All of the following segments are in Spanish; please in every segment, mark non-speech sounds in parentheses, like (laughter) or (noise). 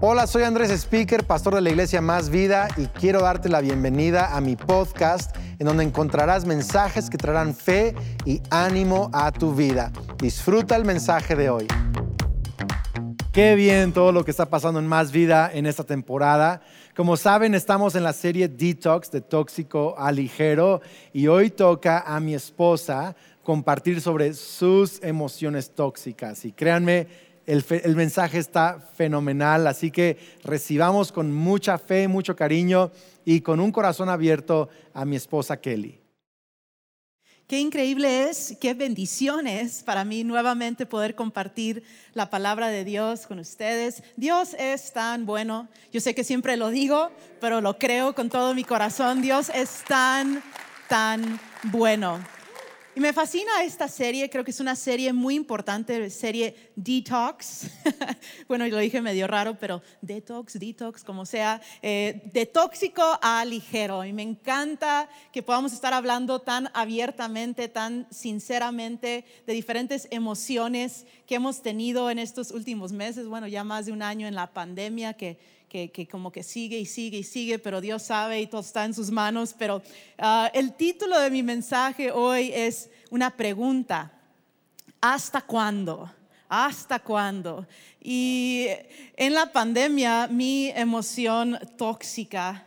Hola, soy Andrés Speaker, pastor de la iglesia Más Vida y quiero darte la bienvenida a mi podcast en donde encontrarás mensajes que traerán fe y ánimo a tu vida. Disfruta el mensaje de hoy. Qué bien todo lo que está pasando en Más Vida en esta temporada. Como saben, estamos en la serie Detox, de tóxico a ligero, y hoy toca a mi esposa compartir sobre sus emociones tóxicas. Y créanme, el, mensaje está fenomenal, así que recibamos con mucha fe, mucho cariño y con un corazón abierto a mi esposa Kelly. Qué increíble es, qué bendición es para mí nuevamente poder compartir la palabra de Dios con ustedes. Dios es tan bueno. Yo sé que siempre lo digo, pero lo creo con todo mi corazón. Dios es tan, tan bueno. Y me fascina esta serie, creo que es una serie muy importante, serie Detox. (laughs) bueno, lo dije medio raro, pero Detox, Detox, como sea, eh, de tóxico a ligero. Y me encanta que podamos estar hablando tan abiertamente, tan sinceramente de diferentes emociones que hemos tenido en estos últimos meses, bueno, ya más de un año en la pandemia que que, como que sigue y sigue y sigue, pero Dios sabe y todo está en sus manos. Pero ah, el título de mi mensaje hoy es una pregunta. ¿Hasta cuándo? ¿Hasta cuándo? Y en la pandemia mi emoción tóxica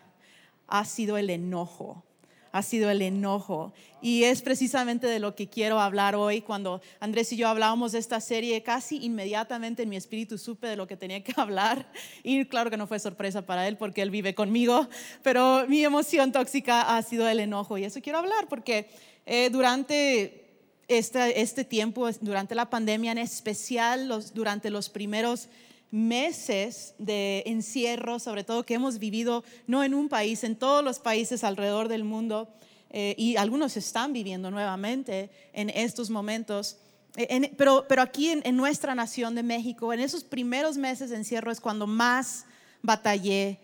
ha sido el enojo ha sido el enojo. Y es precisamente de lo que quiero hablar hoy. Cuando Andrés y yo hablábamos de esta serie, casi inmediatamente en mi espíritu supe de lo que tenía que (laughs) hablar. Y claro que no fue sorpresa para él porque él vive conmigo, pero mi emoción tóxica ha sido el enojo. Y eso quiero hablar porque eh, durante este, este, tiempo, durante la pandemia en especial, los, durante los primeros meses de encierro, sobre todo que hemos vivido no en un país, en todos los países alrededor del mundo, eh, y algunos están viviendo nuevamente en estos momentos. Eh, pero, pero aquí en, nuestra nación de México, en esos primeros meses de encierro es cuando más batallé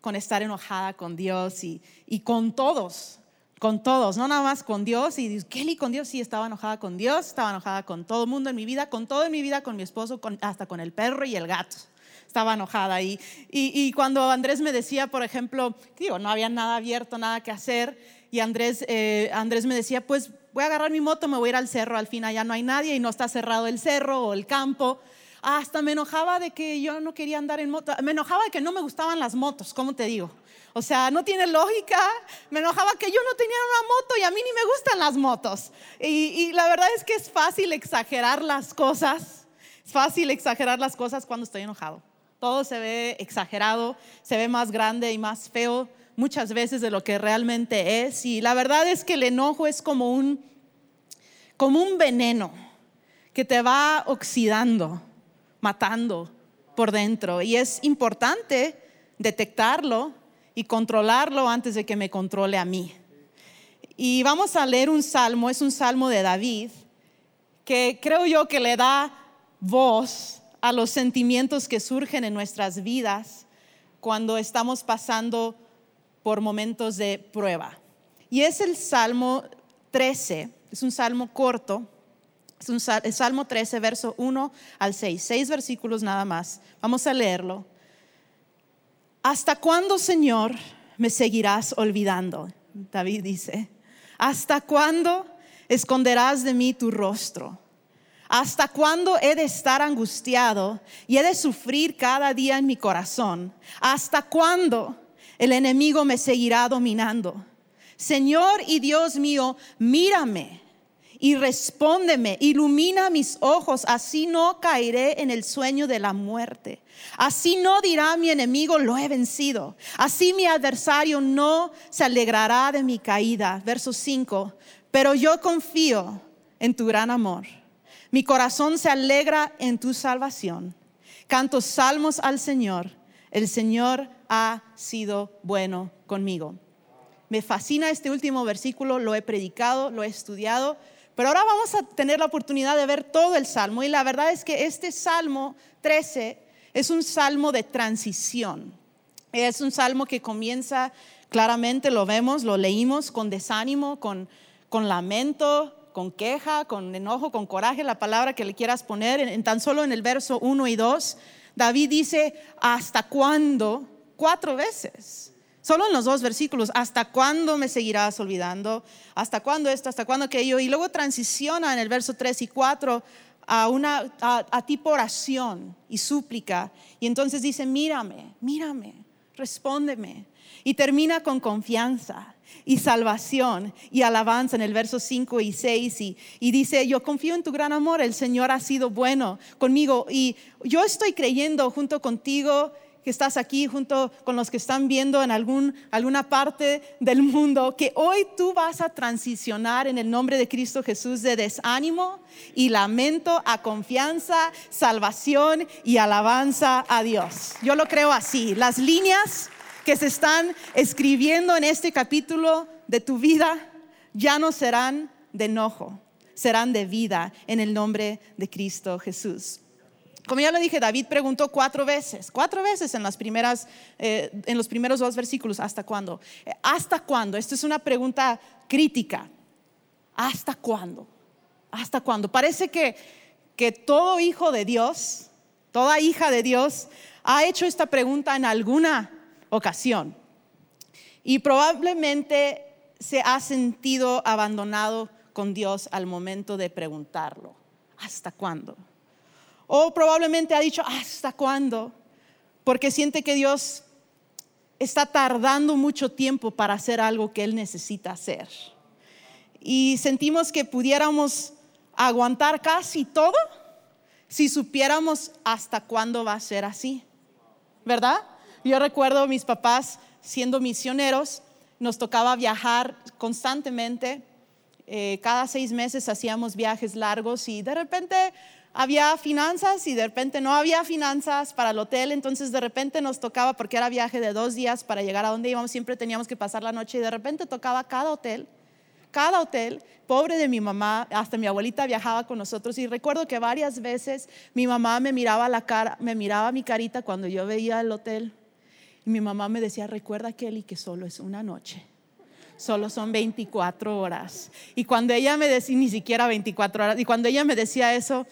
con estar enojada con Dios y, y con todos, con todos, no nada más con Dios. Y Kelly con Dios, sí, estaba enojada con Dios, estaba enojada con todo el mundo en mi vida, con todo en mi vida, con mi esposo, hasta con el perro y el gato. Estaba enojada. Y, y, cuando Andrés me decía, por ejemplo, digo, no había nada abierto, nada que hacer, y Andrés, eh, Andrés me decía, pues voy a agarrar mi moto, me voy a ir al cerro, al fin allá no hay nadie y no está cerrado el cerro o el campo. Hasta me enojaba de que yo no quería andar en moto, me enojaba de que no me gustaban las motos, ¿cómo te digo? O sea, no tiene lógica. Me enojaba que yo no tenía una moto y a mí ni me gustan las motos. Y, la verdad es que es fácil exagerar las cosas. Es fácil exagerar las cosas cuando estoy enojado. Todo se ve exagerado, se ve más grande y más feo muchas veces de lo que realmente es. Y la verdad es que el enojo es como un, como un veneno que te va oxidando, matando por dentro. Y es importante detectarlo y controlarlo antes de que me controle a mí. Y vamos a leer un salmo, es un salmo de David, que creo yo que le da voz a los sentimientos que surgen en nuestras vidas cuando estamos pasando por momentos de prueba. Y es el Salmo 13, es un salmo corto, es un Salmo 13, verso 1 al 6, seis versículos nada más. Vamos a leerlo. ¿Hasta cuándo, Señor, me seguirás olvidando? David dice, ¿hasta cuándo esconderás de mí tu rostro? ¿Hasta cuándo he de estar angustiado y he de sufrir cada día en mi corazón? ¿Hasta cuándo el enemigo me seguirá dominando? Señor y Dios mío, mírame y respóndeme, ilumina mis ojos, así no caeré en el sueño de la muerte. Así no dirá mi enemigo, lo he vencido. Así mi adversario no se alegrará de mi caída. Verso 5, pero yo confío en tu gran amor. Mi corazón se alegra en tu salvación. Canto salmos al Señor. El Señor ha sido bueno conmigo. Me fascina este último versículo, lo he predicado, lo he estudiado pero ahora vamos a tener la oportunidad de ver todo el salmo y la verdad es que este salmo 13 es un salmo de transición. Es un salmo que comienza claramente, lo vemos, lo leímos con desánimo, con, con lamento, con queja, con enojo, con coraje, la palabra que le quieras poner, en, tan solo en el verso 1 y 2 David dice, ¿hasta cuándo? Cuatro veces. Solo en los dos versículos, ¿hasta cuándo me seguirás olvidando? ¿Hasta cuándo esto? ¿Hasta cuándo aquello? Y luego transiciona en el verso 3 y 4 a, una, a, tipo oración y súplica. Y entonces dice, mírame, mírame, respóndeme. Y termina con confianza y salvación y alabanza en el verso 5 y 6 y, y, dice, yo confío en tu gran amor, el Señor ha sido bueno conmigo y yo estoy creyendo junto contigo que estás aquí junto con los que están viendo en algún, alguna parte del mundo, que hoy tú vas a transicionar en el nombre de Cristo Jesús de desánimo y lamento a confianza, salvación y alabanza a Dios. Yo lo creo así. Las líneas que se están escribiendo en este capítulo de tu vida ya no serán de enojo, serán de vida en el nombre de Cristo Jesús. Como ya lo dije, David preguntó cuatro veces, cuatro veces en, eh, los primeros dos versículos, ¿hasta cuándo? Eh, ¿Hasta cuándo? Esto es una pregunta crítica. ¿Hasta cuándo? ¿Hasta cuándo? Parece que, que todo hijo de Dios, toda hija de Dios, ha hecho esta pregunta en alguna ocasión. Y probablemente se ha sentido abandonado con Dios al momento de preguntarlo. ¿Hasta cuándo? O probablemente ha dicho, ¿hasta cuándo? Porque siente que Dios está tardando mucho tiempo para hacer algo que Él necesita hacer. Y sentimos que pudiéramos aguantar casi todo si supiéramos hasta cuándo va a ser así. ¿Verdad? Yo recuerdo mis papás siendo misioneros, nos tocaba viajar constantemente. Eh, cada seis meses hacíamos viajes largos y de repente había finanzas y de repente no había finanzas para el hotel, entonces de repente nos tocaba, porque era viaje de dos días para llegar a donde íbamos, siempre teníamos que pasar la noche y de repente tocaba cada hotel, cada hotel, pobre de mi mamá, hasta mi abuelita viajaba con nosotros y recuerdo que varias veces mi mamá me miraba la cara, me miraba mi carita cuando yo veía el hotel y mi mamá me decía, recuerda Kelly que solo es una noche solo son 24 horas. Y cuando ella me decía, ni siquiera 24 horas, y cuando ella me decía eso,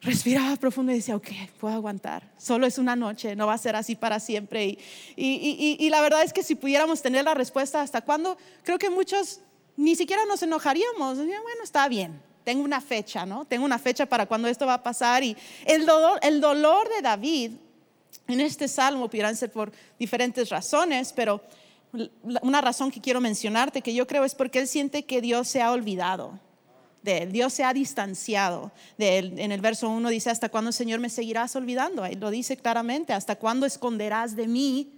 respiraba profundo y decía, ok, puedo aguantar. Solo es una noche, no va a ser así para siempre. Y, y, y, la verdad es que si pudiéramos tener la respuesta hasta cuándo, creo que muchos ni siquiera nos enojaríamos. Bueno, está bien, tengo una fecha, ¿no? Tengo una fecha para cuando esto va a pasar. Y el dolor, el dolor de David en este salmo pudieran ser por diferentes razones, pero una razón que quiero mencionarte, que yo creo es porque él siente que Dios se ha olvidado de él. Dios se ha distanciado de él. En el verso 1 dice, ¿hasta cuándo, Señor, me seguirás olvidando? Lo dice claramente, ¿hasta cuándo esconderás de mí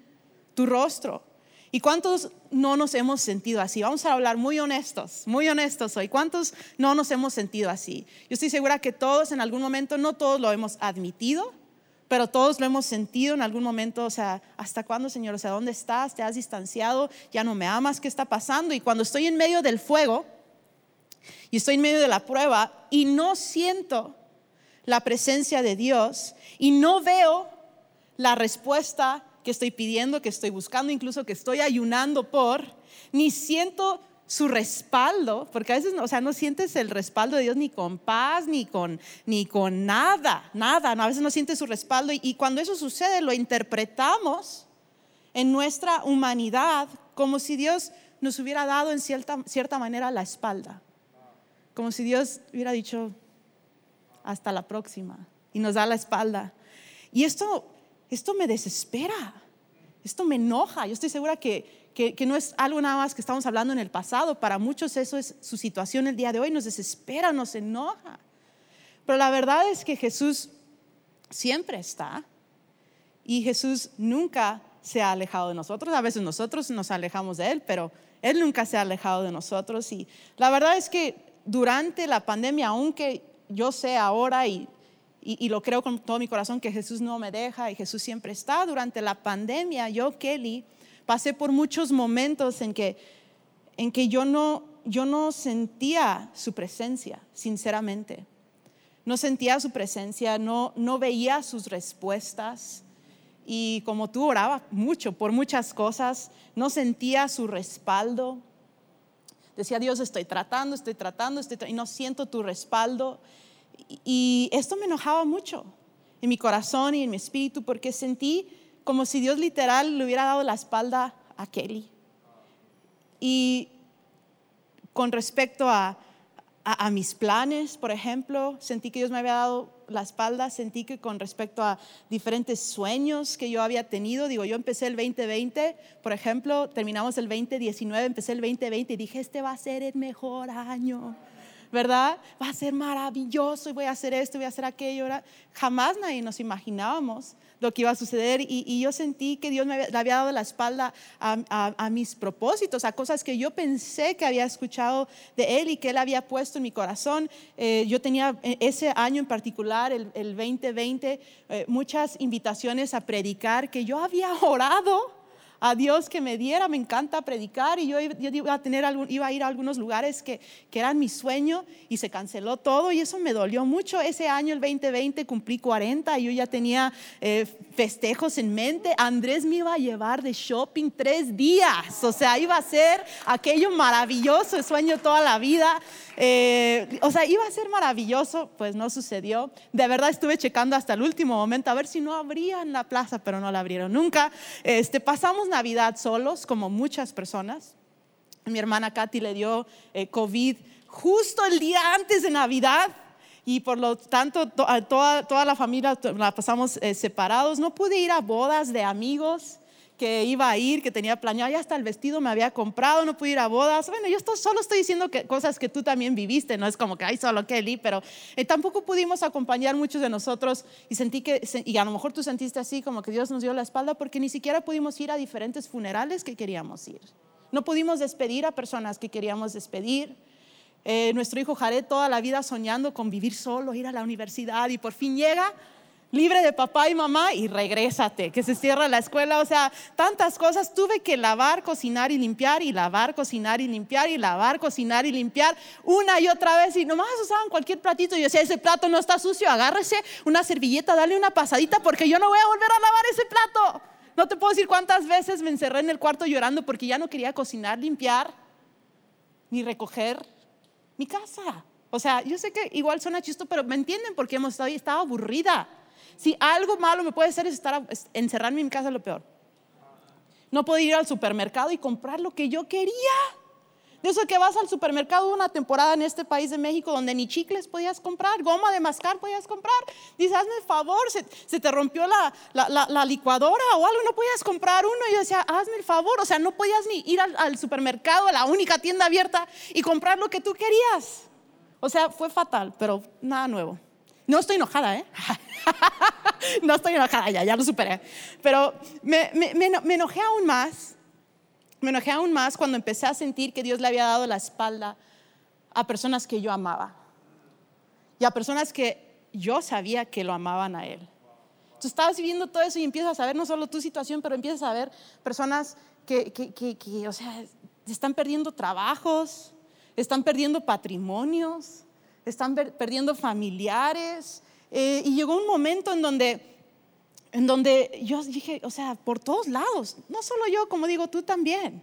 tu rostro? ¿Y cuántos no nos hemos sentido así? Vamos a hablar muy honestos, muy honestos hoy. ¿Cuántos no nos hemos sentido así? Yo estoy segura que todos en algún momento, no todos lo hemos admitido, pero todos lo hemos sentido en algún momento, o sea, ¿hasta cuándo, Señor? O sea, ¿dónde estás? ¿Te has distanciado? ¿Ya no me amas? ¿Qué está pasando? Y cuando estoy en medio del fuego y estoy en medio de la prueba y no siento la presencia de Dios y no veo la respuesta que estoy pidiendo, que estoy buscando, incluso que estoy ayunando por, ni siento su respaldo, porque a veces, o sea, no sientes el respaldo de Dios ni con paz, ni con, ni con nada, nada, a veces no sientes su respaldo y, cuando eso sucede lo interpretamos en nuestra humanidad como si Dios nos hubiera dado en cierta, cierta manera la espalda, como si Dios hubiera dicho, hasta la próxima, y nos da la espalda. Y esto, esto me desespera, esto me enoja, yo estoy segura que que, no es algo nada más que estamos hablando en el pasado. Para muchos eso es su situación el día de hoy, nos desespera, nos enoja. Pero la verdad es que Jesús siempre está y Jesús nunca se ha alejado de nosotros. A veces nosotros nos alejamos de Él, pero Él nunca se ha alejado de nosotros. Y la verdad es que durante la pandemia, aunque yo sé ahora y, y, lo creo con todo mi corazón que Jesús no me deja y Jesús siempre está, durante la pandemia, yo, Kelly, pasé por muchos momentos en que, en que yo, no, yo no sentía su presencia, sinceramente. No sentía su presencia, no, no veía sus respuestas. Y como tú oraba mucho por muchas cosas, no sentía su respaldo. Decía, Dios, estoy tratando, estoy tratando, estoy y no siento tu respaldo. Y esto me enojaba mucho. en mi corazón y en mi espíritu porque sentí como si Dios literal le hubiera dado la espalda a Kelly. Y con respecto a, a, mis planes, por ejemplo, sentí que Dios me había dado la espalda, sentí que con respecto a diferentes sueños que yo había tenido, digo, yo empecé el 2020, por ejemplo, terminamos el 2019, empecé el 2020 y dije, este va a ser el mejor año. ¿Verdad? Va a ser maravilloso y voy a hacer esto, voy a hacer aquello. Jamás nadie nos imaginábamos lo que iba a suceder y, yo sentí que Dios me había dado la espalda a, mis propósitos, a cosas que yo pensé que había escuchado de Él y que Él había puesto en mi corazón. Eh, yo tenía eh, ese año en particular, el, 2020, eh, muchas invitaciones a predicar que yo había orado a Dios que me diera, me encanta predicar y yo, iba, a tener iba a ir a algunos lugares que, que eran mi sueño y se canceló todo y eso me dolió mucho. Ese año, el 2020, cumplí 40 y yo ya tenía eh, festejos en mente. Andrés me iba a llevar de shopping tres días, o sea, iba a ser aquello maravilloso, el sueño toda la vida. Eh, o sea, iba a ser maravilloso, pues no sucedió. De verdad estuve checando hasta el último momento a ver si no abrían la plaza, pero no la abrieron nunca. Este, pasamos Navidad solos, como muchas personas. Mi hermana Katy le dio eh, COVID justo el día antes de Navidad y por lo tanto toda, toda la familia la pasamos eh, separados. No pude ir a bodas de amigos que iba a ir, que tenía planeado, ya hasta el vestido me había comprado, no pude ir a bodas. Bueno, yo solo estoy diciendo que, cosas que tú también viviste, no es como que hay solo Kelly, pero eh, tampoco pudimos acompañar muchos de nosotros y sentí que, y a lo mejor tú sentiste así, como que Dios nos dio la espalda porque ni siquiera pudimos ir a diferentes funerales que queríamos ir. No pudimos despedir a personas que queríamos despedir. Eh, nuestro hijo Jared toda la vida soñando con vivir solo, ir a la universidad y por fin llega libre de papá y mamá y regrésate, que se cierra la escuela, o sea, tantas cosas. Tuve que lavar, cocinar y limpiar y lavar, cocinar y limpiar y lavar, cocinar y limpiar una y otra vez y nomás usaban cualquier platito. Yo decía, ese plato no está sucio, agárrese una servilleta, dale una pasadita porque yo no voy a volver a lavar ese plato. No te puedo decir cuántas veces me encerré en el cuarto llorando porque ya no quería cocinar, limpiar ni recoger mi casa. O sea, yo sé que igual suena chisto, pero me entienden porque hemos estado, estaba aburrida. Si algo malo me puede hacer es estar encerrarme en mi casa, lo peor. No puedo ir al supermercado y comprar lo que yo quería. De eso que vas al supermercado una temporada en este país de México donde ni chicles podías comprar, goma de mascar podías comprar. Dices, hazme el favor, se, te rompió la, la, licuadora o algo, no podías comprar uno. Y yo decía, hazme el favor, o sea, no podías ni ir al, al supermercado, a la única tienda abierta y comprar lo que tú querías. O sea, fue fatal, pero nada nuevo. No estoy enojada, ¿eh? (laughs) no estoy enojada, ya, ya lo superé. Pero me, enojé aún más. Me enojé aún más cuando empecé a sentir que Dios le había dado la espalda a personas que yo amaba. Y a personas que yo sabía que lo amaban a Él. Tú estabas viviendo todo eso y empiezas a ver no solo tu situación, pero empiezas a ver personas que, que, que o sea, están perdiendo trabajos, están perdiendo patrimonios, están perdiendo familiares. Eh, y llegó un momento en donde, en donde yo dije, o sea, por todos lados, no solo yo, como digo, tú también.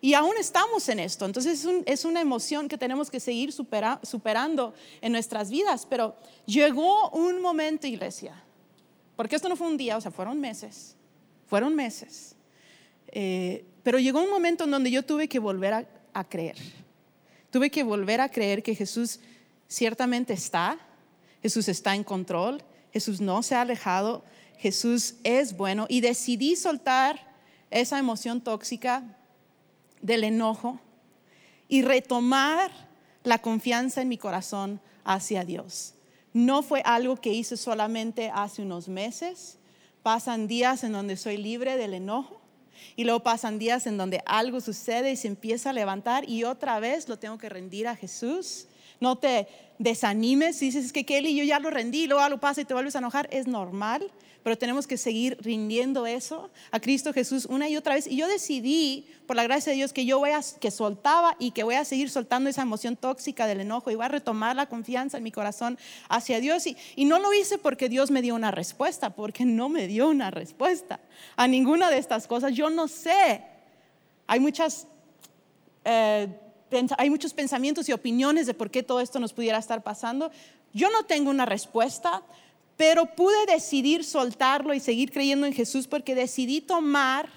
Y aún estamos en esto. Entonces es, una emoción que tenemos que seguir superando en nuestras vidas. Pero llegó un momento, iglesia, porque esto no fue un día, o sea, fueron meses, fueron meses. Eh, pero llegó un momento en donde yo tuve que volver a creer. Tuve que volver a creer que Jesús ciertamente está, Jesús está en control, Jesús no se ha alejado, Jesús es bueno y decidí soltar esa emoción tóxica del enojo y retomar la confianza en mi corazón hacia Dios. No fue algo que hice solamente hace unos meses. Pasan días en donde soy libre del enojo y luego pasan días en donde algo sucede y se empieza a levantar y otra vez lo tengo que rendir a Jesús no te desanimes si dices que Kelly, yo ya lo rendí, luego algo pasa y te vuelves a enojar. Es normal, pero tenemos que seguir rindiendo eso a Cristo Jesús una y otra vez. Y yo decidí, por la gracia de Dios, que yo voy a, que soltaba y que voy a seguir soltando esa emoción tóxica del enojo y voy a retomar la confianza en mi corazón hacia Dios. Y, y no lo hice porque Dios me dio una respuesta, porque no me dio una respuesta a ninguna de estas cosas. Yo no sé. Hay muchas... Eh, hay muchos pensamientos y opiniones de por qué todo esto nos pudiera estar pasando. Yo no tengo una respuesta, Pero pude decidir soltarlo y seguir creyendo en Jesús porque decidí tomar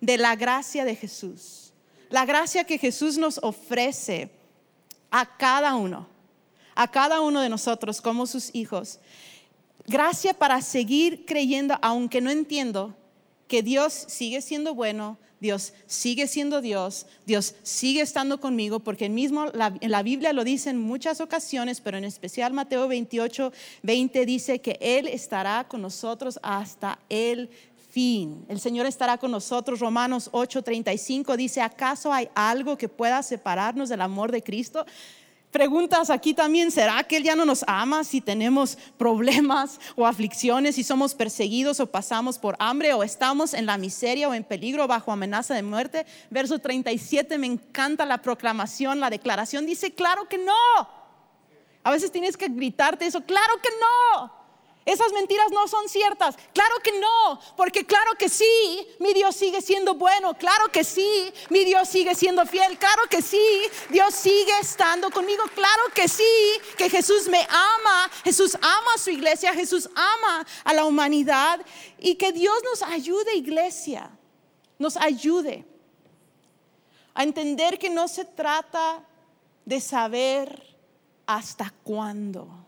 de la gracia de Jesús. La gracia que Jesús nos ofrece a cada uno, a cada uno de nosotros como sus hijos. Gracia para seguir creyendo, aunque no entiendo, que Dios sigue siendo bueno, Dios sigue siendo Dios, Dios sigue estando conmigo, porque mismo en la Biblia lo dice en muchas ocasiones, pero en especial Mateo 28, 20 dice que Él estará con nosotros hasta el fin. El Señor estará con nosotros. Romanos 8, 35 dice, ¿acaso hay algo que pueda separarnos del amor de Cristo? Preguntas aquí también, ¿será que Él ya no nos ama si tenemos problemas o aflicciones, si somos perseguidos o pasamos por hambre o estamos en la miseria o en peligro bajo amenaza de muerte? Verso 37, me encanta la proclamación, la declaración, dice, claro que no. A veces tienes que gritarte eso, claro que no. Esas mentiras no son ciertas. Claro que no, porque claro que sí, mi Dios sigue siendo bueno. Claro que sí, mi Dios sigue siendo fiel. Claro que sí, Dios sigue estando conmigo. Claro que sí, que Jesús me ama. Jesús ama a su iglesia, Jesús ama a la humanidad. Y que Dios nos ayude, iglesia, nos ayude a entender que no se trata de saber hasta cuándo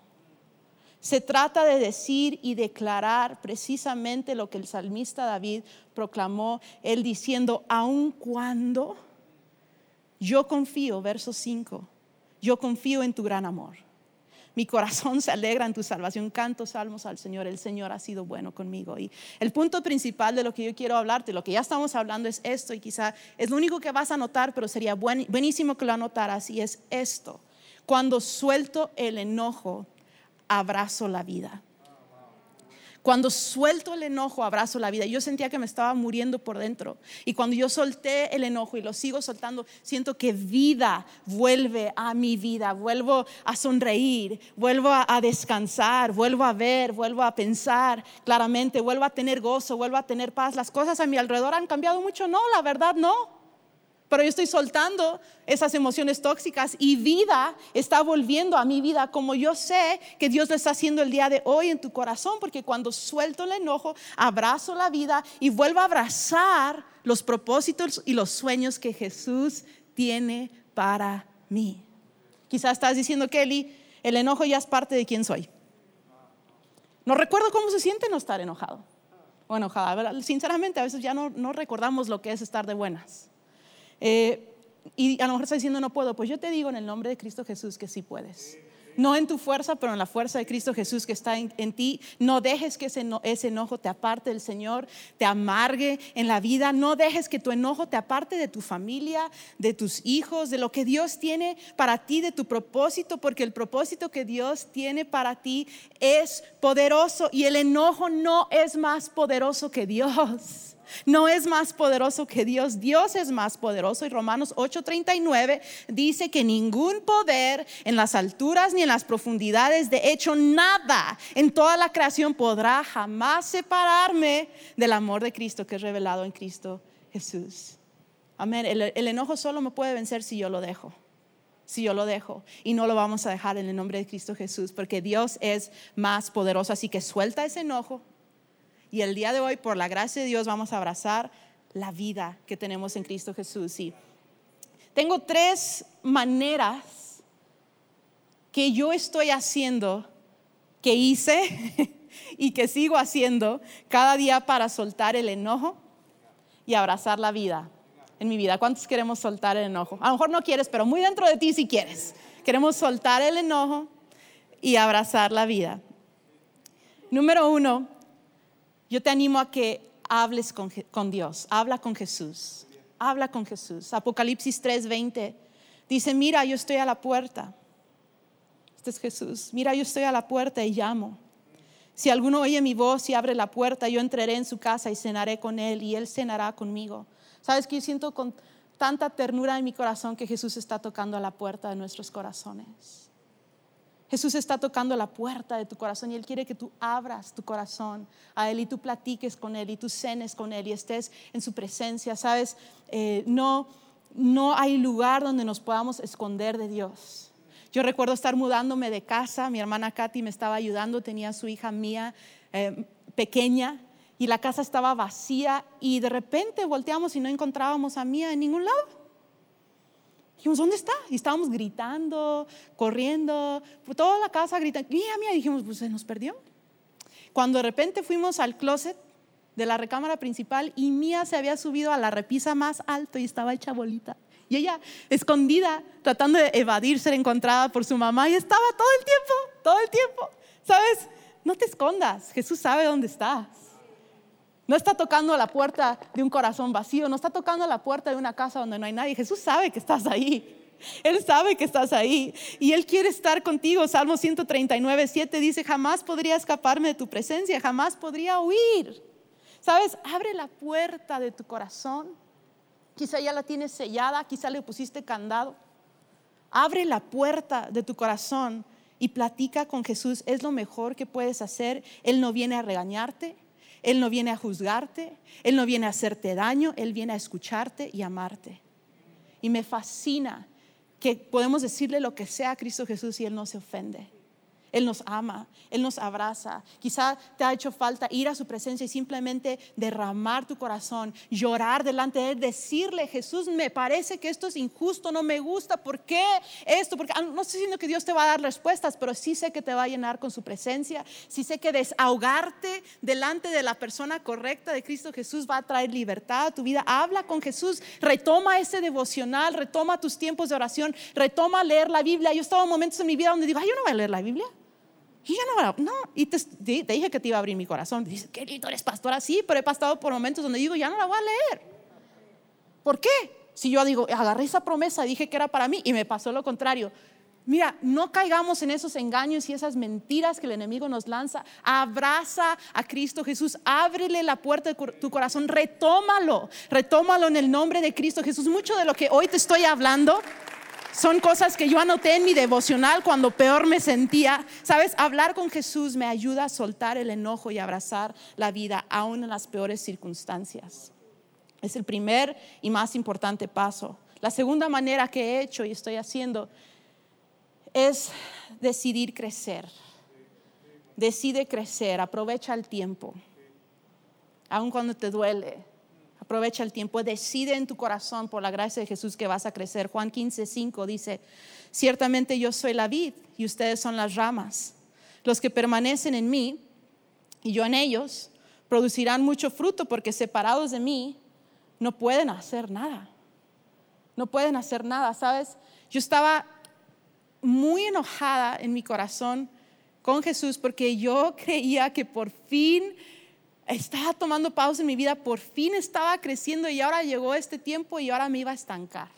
se trata de decir y declarar precisamente lo que el salmista David proclamó, él diciendo, aun cuando yo confío, verso 5, yo confío en tu gran amor. Mi corazón se alegra en tu salvación. Canto salmos al Señor. El Señor ha sido bueno conmigo. Y el punto principal de lo que yo quiero hablarte, lo que ya estamos hablando es esto. Y quizá es lo único que vas a notar, pero sería buenísimo que lo anotaras. Y es esto. Cuando suelto el enojo, abrazo la vida. Cuando suelto el enojo, abrazo la vida. Yo sentía que me estaba muriendo por dentro. Y cuando yo solté el enojo y lo sigo soltando, siento que vida vuelve a mi vida. Vuelvo a sonreír, vuelvo a, descansar, vuelvo a ver, vuelvo a pensar claramente, vuelvo a tener gozo, vuelvo a tener paz. Las cosas a mi alrededor han cambiado mucho. No, la verdad no. Pero yo estoy soltando esas emociones tóxicas y vida está volviendo a mi vida como yo sé que Dios lo está haciendo el día de hoy en tu corazón, porque cuando suelto el enojo, abrazo la vida y vuelvo a abrazar los propósitos y los sueños que Jesús tiene para mí. Quizás estás diciendo, Kelly, el enojo ya es parte de quién soy. No recuerdo cómo se siente no estar enojado o enojada. Sinceramente, a veces ya no, no recordamos lo que es estar de buenas. Eh, y a lo mejor está diciendo no puedo, pues yo te digo en el nombre de Cristo Jesús que sí puedes. No en tu fuerza, pero en la fuerza de Cristo Jesús que está en, ti. No dejes que ese, ese, enojo te aparte del Señor, te amargue en la vida. No dejes que tu enojo te aparte de tu familia, de tus hijos, de lo que Dios tiene para ti, de tu propósito, porque el propósito que Dios tiene para ti es poderoso y el enojo no es más poderoso que Dios. No es más poderoso que Dios, Dios es más poderoso. Y Romanos 8:39 dice que ningún poder en las alturas ni en las profundidades, de hecho nada en toda la creación podrá jamás separarme del amor de Cristo que es revelado en Cristo Jesús. Amén. El, enojo solo me puede vencer si yo lo dejo si yo lo dejo. Y no lo vamos a dejar en el nombre de Cristo Jesús, porque Dios es más poderoso. Así que suelta ese enojo, y el día de hoy, por la gracia de Dios, vamos a abrazar la vida que tenemos en Cristo Jesús. Y tengo tres maneras que yo estoy haciendo, que hice (laughs) y que sigo haciendo cada día para soltar el enojo y abrazar la vida en mi vida. ¿Cuántos queremos soltar el enojo? A lo mejor no quieres, pero muy dentro de ti sí quieres. Queremos soltar el enojo y abrazar la vida. Número uno, yo te animo a que hables con, Dios, habla con Jesús, habla con Jesús. Apocalipsis 3:20 dice, mira, yo estoy a la puerta. Este es Jesús. Mira, yo estoy a la puerta y llamo. Si alguno oye mi voz y abre la puerta, yo entraré en su casa y cenaré con él y él cenará conmigo. ¿Sabes que yo siento con tanta ternura en mi corazón que Jesús está tocando a la puerta de nuestros corazones? Jesús está tocando la puerta de tu corazón y Él quiere que tú abras tu corazón a Él y tú platiques con Él y tú cenes con Él y estés en su presencia. Sabes, eh, no, no hay lugar donde nos podamos esconder de Dios. Yo recuerdo estar mudándome de casa, mi hermana Katy me estaba ayudando, tenía su hija mía eh, pequeña y la casa estaba vacía y de repente volteamos y no encontrábamos a Mía en ningún lado. Dijimos, ¿dónde está? Y estábamos gritando, corriendo, toda la casa gritando, Mía, Mía, dijimos, pues se nos perdió. Cuando de repente fuimos al closet de la recámara principal y Mía se había subido a la repisa más alto y estaba hecha bolita. Y ella escondida, tratando de evadir ser encontrada por su mamá y estaba todo el tiempo, todo el tiempo. ¿Sabes? No te escondas, Jesús sabe dónde estás. No está tocando la puerta de un corazón vacío, no está tocando la puerta de una casa donde no hay nadie. Jesús sabe que estás ahí. Él sabe que estás ahí y Él quiere estar contigo. Salmo 139, 7 dice, jamás podría escaparme de tu presencia, jamás podría huir. ¿Sabes? Abre la puerta de tu corazón. Quizá ya la tienes sellada, quizá le pusiste candado. Abre la puerta de tu corazón y platica con Jesús. Es lo mejor que puedes hacer. Él no viene a regañarte. Él no viene a juzgarte, Él no viene a hacerte daño, Él viene a escucharte y amarte. Y me fascina que podemos decirle lo que sea a Cristo Jesús y Él no se ofende. Él nos ama, Él nos abraza. Quizá te ha hecho falta ir a su presencia y simplemente derramar tu corazón, llorar delante de Él, decirle, Jesús, me parece que esto es injusto, no me gusta, ¿por qué esto? Porque ah, no estoy diciendo que Dios te va a dar respuestas, pero sí sé que te va a llenar con su presencia, sí sé que desahogarte delante de la persona correcta de Cristo Jesús va a traer libertad a tu vida. Habla con Jesús, retoma ese devocional, retoma tus tiempos de oración, retoma leer la Biblia. Yo estaba en momentos en mi vida donde digo, ay, yo no voy a leer la Biblia. Y ya no, no, y te, dije que te iba a abrir mi corazón. Dice, querido, eres pastora, sí, pero he pasado por momentos donde digo, ya no la voy a leer. ¿Por qué? Si yo digo, agarré esa promesa, dije que era para mí y me pasó lo contrario. Mira, no caigamos en esos engaños y esas mentiras que el enemigo nos lanza. Abraza a Cristo Jesús, ábrele la puerta de tu corazón, retómalo, retómalo en el nombre de Cristo Jesús. Mucho de lo que hoy te estoy hablando son cosas que yo anoté en mi devocional cuando peor me sentía. Sabes, hablar con Jesús me ayuda a soltar el enojo y abrazar la vida aún en las peores circunstancias. Es el primer y más importante paso. La segunda manera que he hecho y estoy haciendo es decidir crecer. Decide crecer, aprovecha el tiempo, aun cuando te duele, Aprovecha el tiempo, decide en tu corazón por la gracia de Jesús que vas a crecer. Juan 15, 5 dice, ciertamente yo soy la vid y ustedes son las ramas. Los que permanecen en mí y yo en ellos producirán mucho fruto porque separados de mí no pueden hacer nada. No pueden hacer nada, ¿sabes? Yo estaba muy enojada en mi corazón con Jesús porque yo creía que por fin estaba tomando pausa en mi vida, por fin estaba creciendo y ahora llegó este tiempo y ahora me iba a estancar.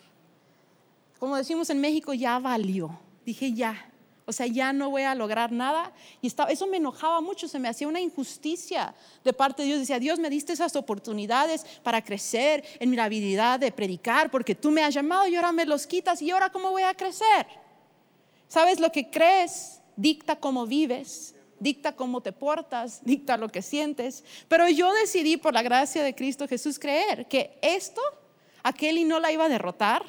Como decimos en México, ya valió. Dije, ya. O sea, ya no voy a lograr nada. Y eso me enojaba mucho, se me hacía una injusticia de parte de Dios. Decía, Dios, me diste esas oportunidades para crecer en mi habilidad de predicar, porque tú me has llamado y ahora me los quitas y ahora cómo voy a crecer. ¿Sabes? Lo que crees dicta cómo vives dicta cómo te portas, dicta lo que sientes. Pero yo decidí por la gracia de Cristo Jesús creer que esto, aquel y no la iba a derrotar,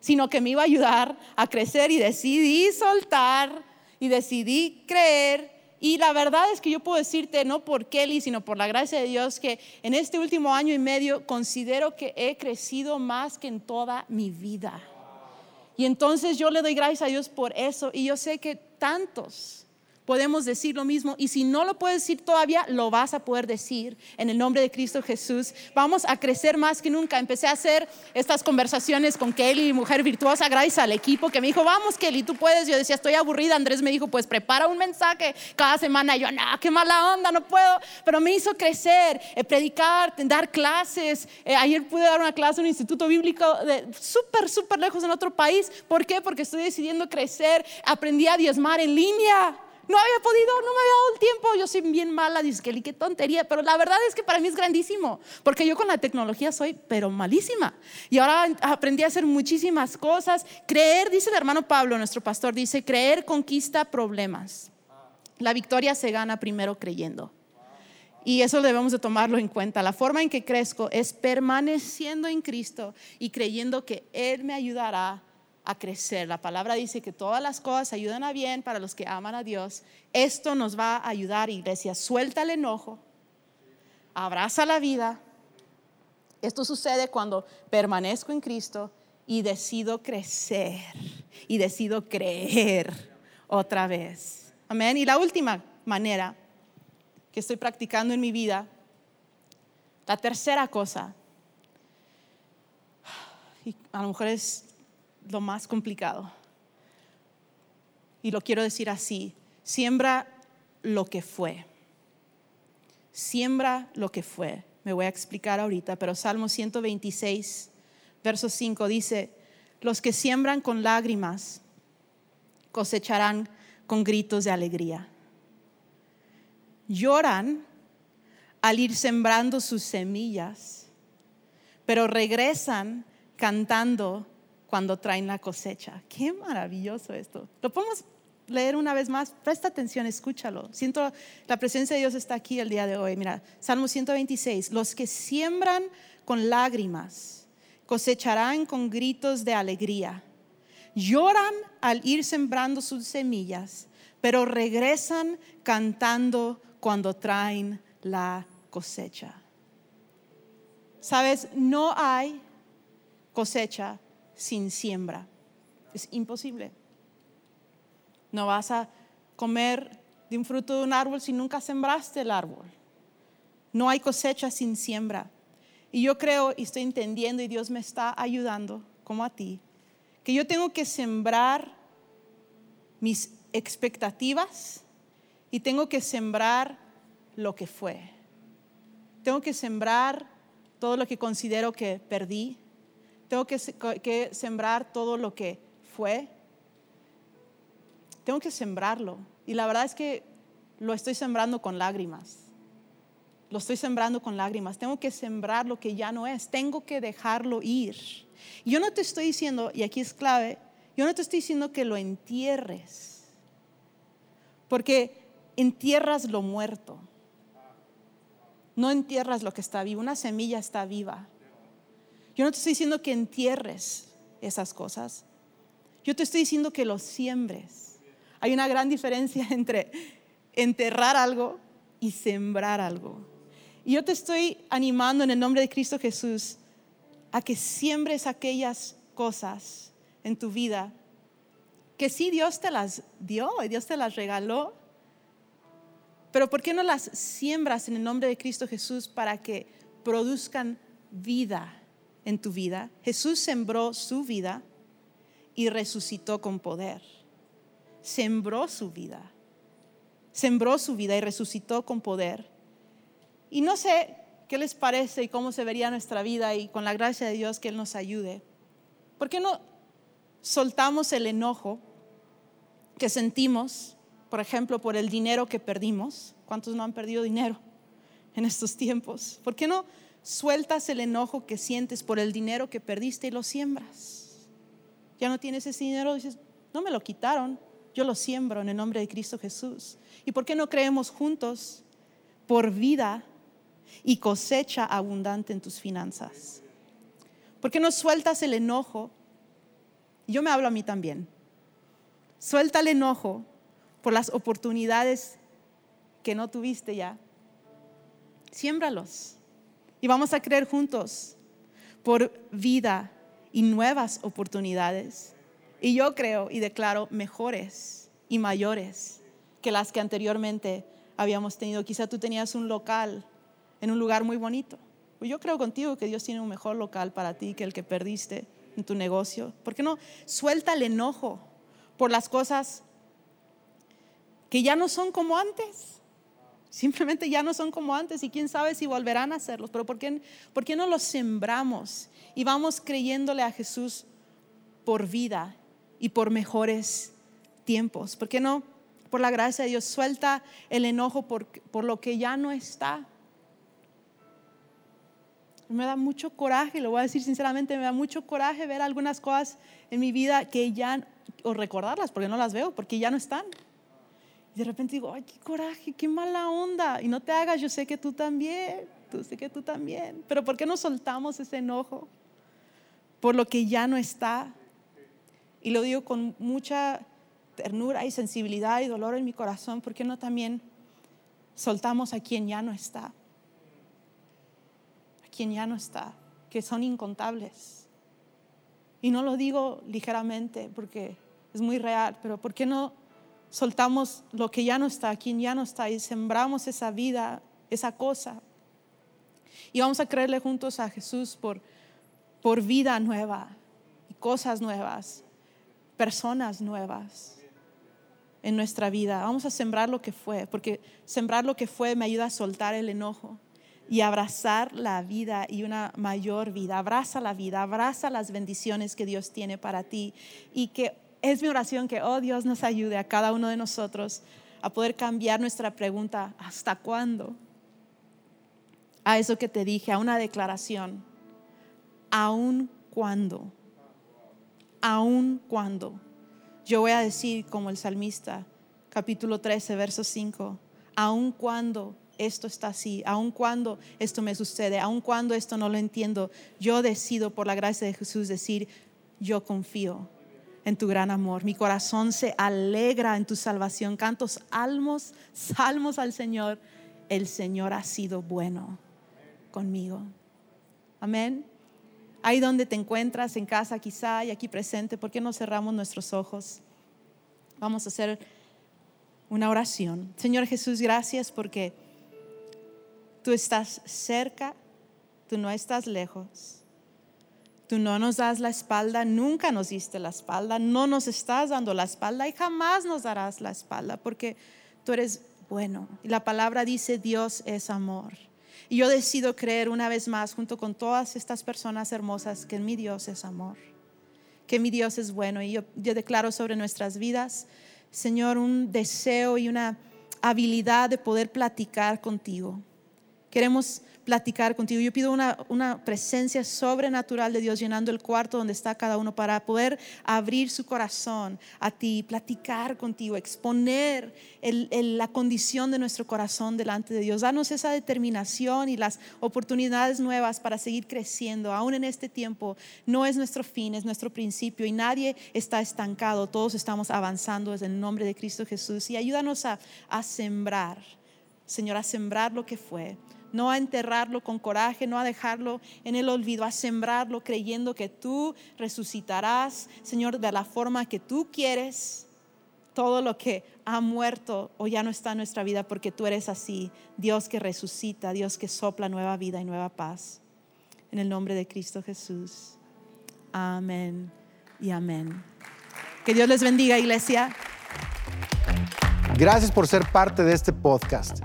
sino que me iba a ayudar a crecer y decidí soltar y decidí creer. Y la verdad es que yo puedo decirte, no por Kelly, sino por la gracia de Dios, que en este último año y medio considero que he crecido más que en toda mi vida. Y entonces yo le doy gracias a Dios por eso. Y yo sé que tantos podemos decir lo mismo y si no lo puedes decir todavía, lo vas a poder decir en el nombre de Cristo Jesús. Vamos a crecer más que nunca. Empecé a hacer estas conversaciones con Kelly, mujer virtuosa, gracias al equipo que me dijo, vamos Kelly, tú puedes. Yo decía, estoy aburrida. Andrés me dijo, pues prepara un mensaje cada semana. yo, no, qué mala onda, no puedo. Pero me hizo crecer, eh, predicar, dar clases. Eh, ayer pude dar una clase en un instituto bíblico súper, súper lejos en otro país. ¿Por qué? Porque estoy decidiendo crecer. Aprendí a diezmar en línea. No había podido, no me había dado el tiempo. Yo soy bien mala, dice que qué tontería. Pero la verdad es que para mí es grandísimo, porque yo con la tecnología soy, pero malísima. Y ahora aprendí a hacer muchísimas cosas. Creer, dice el hermano Pablo, nuestro pastor, dice, creer conquista problemas. La victoria se gana primero creyendo. Y eso debemos de tomarlo en cuenta. La forma en que crezco es permaneciendo en Cristo y creyendo que Él me ayudará a crecer. La palabra dice que todas las cosas ayudan a bien para los que aman a Dios. Esto nos va a ayudar, iglesia. Suelta el enojo, abraza la vida. Esto sucede cuando permanezco en Cristo y decido crecer y decido creer otra vez. Amén. Y la última manera que estoy practicando en mi vida, la tercera cosa, y a lo mejor es lo más complicado. Y lo quiero decir así, siembra lo que fue. Siembra lo que fue. Me voy a explicar ahorita, pero Salmo 126, verso 5 dice, los que siembran con lágrimas cosecharán con gritos de alegría. Lloran al ir sembrando sus semillas, pero regresan cantando cuando traen la cosecha. Qué maravilloso esto. Lo podemos leer una vez más. Presta atención, escúchalo. Siento la presencia de Dios está aquí el día de hoy. Mira, Salmo 126. Los que siembran con lágrimas cosecharán con gritos de alegría. Lloran al ir sembrando sus semillas, pero regresan cantando cuando traen la cosecha. Sabes, no hay cosecha sin siembra. Es imposible. No vas a comer de un fruto de un árbol si nunca sembraste el árbol. No hay cosecha sin siembra. Y yo creo y estoy entendiendo y Dios me está ayudando, como a ti, que yo tengo que sembrar mis expectativas y tengo que sembrar lo que fue. Tengo que sembrar todo lo que considero que perdí, tengo que, sembrar todo lo que fue. Tengo que sembrarlo. Y la verdad es que lo estoy sembrando con lágrimas. Lo estoy sembrando con lágrimas. Tengo que sembrar lo que ya no es. Tengo que dejarlo ir. Yo no te estoy diciendo, y aquí es clave, yo no te estoy diciendo que lo entierres. Porque entierras lo muerto. No entierras lo que está vivo. Una semilla está viva. Yo no te estoy diciendo que entierres esas cosas. Yo te estoy diciendo que lo siembres. Hay una gran diferencia (laughs) entre enterrar algo y sembrar algo. Y yo te estoy animando en el nombre de Cristo Jesús a que siembres aquellas cosas en tu vida que sí Dios te las dio y Dios te las regaló. Pero ¿por qué no las siembras en el nombre de Cristo Jesús para que produzcan vida? En tu vida. Jesús sembró su vida y resucitó con poder. Sembró su vida. Sembró su vida y resucitó con poder. Y no sé qué les parece y cómo se vería nuestra vida y con la gracia de Dios que Él nos ayude. ¿Por qué no soltamos el enojo que sentimos, por ejemplo, por el dinero que perdimos? ¿Cuántos no han perdido dinero en estos tiempos? ¿Por qué no sueltas el enojo que sientes por el dinero que perdiste y lo siembras. Ya no tienes ese dinero, dices, no me lo quitaron, yo lo siembro en el nombre de Cristo Jesús. ¿Y por qué no creemos juntos por vida y cosecha abundante en tus finanzas? ¿Por qué no sueltas el enojo? Yo me hablo a mí también. Suelta el enojo por las oportunidades que no tuviste ya. Siémbralos y vamos a creer juntos por vida y nuevas oportunidades. Y yo creo y declaro mejores y mayores que las que anteriormente habíamos tenido. Quizá tú tenías un local en un lugar muy bonito. Pues yo creo contigo que Dios tiene un mejor local para ti que el que perdiste en tu negocio. ¿Por qué no suelta el enojo por las cosas que ya no son como antes? Simplemente ya no son como antes y quién sabe si volverán a hacerlos. Pero ¿por qué, ¿por qué no los sembramos y vamos creyéndole a Jesús por vida y por mejores tiempos? ¿Por qué no, por la gracia de Dios, suelta el enojo por, por lo que ya no está? Me da mucho coraje, lo voy a decir sinceramente, me da mucho coraje ver algunas cosas en mi vida que ya, o recordarlas, porque no las veo, porque ya no están de repente digo, ay, qué coraje, qué mala onda. Y no te hagas, yo sé que tú también, tú sé que tú también. Pero ¿por qué no soltamos ese enojo por lo que ya no está? y lo digo con mucha ternura y sensibilidad y dolor en mi corazón, ¿por qué no también soltamos a quien ya no está? A quien ya no está, que son incontables. Y no lo digo ligeramente porque es muy real, pero ¿por qué no soltamos lo que ya no está, quien ya no está y sembramos esa vida, esa cosa? Y vamos a creerle juntos a Jesús por, por vida nueva y cosas nuevas, personas nuevas en nuestra vida. Vamos a sembrar lo que fue, porque sembrar lo que fue me ayuda a soltar el enojo y abrazar la vida y una mayor vida. Abraza la vida, abraza las bendiciones que Dios tiene para ti y que es mi oración que, oh Dios, nos ayude a cada uno de nosotros a poder cambiar nuestra pregunta, ¿hasta cuándo? A eso que te dije, a una declaración, aún cuando, aún cuando. Yo voy a decir como el salmista, capítulo 13, verso 5, aun cuando esto está así, aun cuando esto me sucede, aun cuando esto no lo entiendo, yo decido por la gracia de Jesús decir, yo confío en tu gran amor. Mi corazón se alegra en tu salvación. Cantos salmos, salmos al Señor. El Señor ha sido bueno conmigo. Amén. Ahí donde te encuentras, en casa quizá y aquí presente, ¿por qué no cerramos nuestros ojos? Vamos a hacer una oración. Señor Jesús, gracias porque tú estás cerca, tú no estás lejos. Tú no nos das la espalda, nunca nos diste la espalda, no nos estás dando la espalda y jamás nos darás la espalda porque tú eres bueno. Y la palabra dice, Dios es amor. Y yo decido creer una vez más, junto con todas estas personas hermosas, que mi Dios es amor, que mi Dios es bueno. Y yo, yo declaro sobre nuestras vidas, Señor, un deseo y una habilidad de poder platicar contigo. Queremos platicar contigo. Yo pido una, una, presencia sobrenatural de Dios llenando el cuarto donde está cada uno para poder abrir su corazón a ti, platicar contigo, exponer la condición de nuestro corazón delante de Dios. Danos esa determinación y las oportunidades nuevas para seguir creciendo. Aún en este tiempo no es nuestro fin, es nuestro principio y nadie está estancado. Todos estamos avanzando desde el nombre de Cristo Jesús y ayúdanos a, a sembrar, Señor, a sembrar lo que fue no a enterrarlo con coraje, no a dejarlo en el olvido, a sembrarlo creyendo que tú resucitarás, Señor, de la forma que tú quieres todo lo que ha muerto o ya no está en nuestra vida, porque tú eres así, Dios que resucita, Dios que sopla nueva vida y nueva paz. En el nombre de Cristo Jesús. Amén y amén. Que Dios les bendiga, iglesia. Gracias por ser parte de este podcast.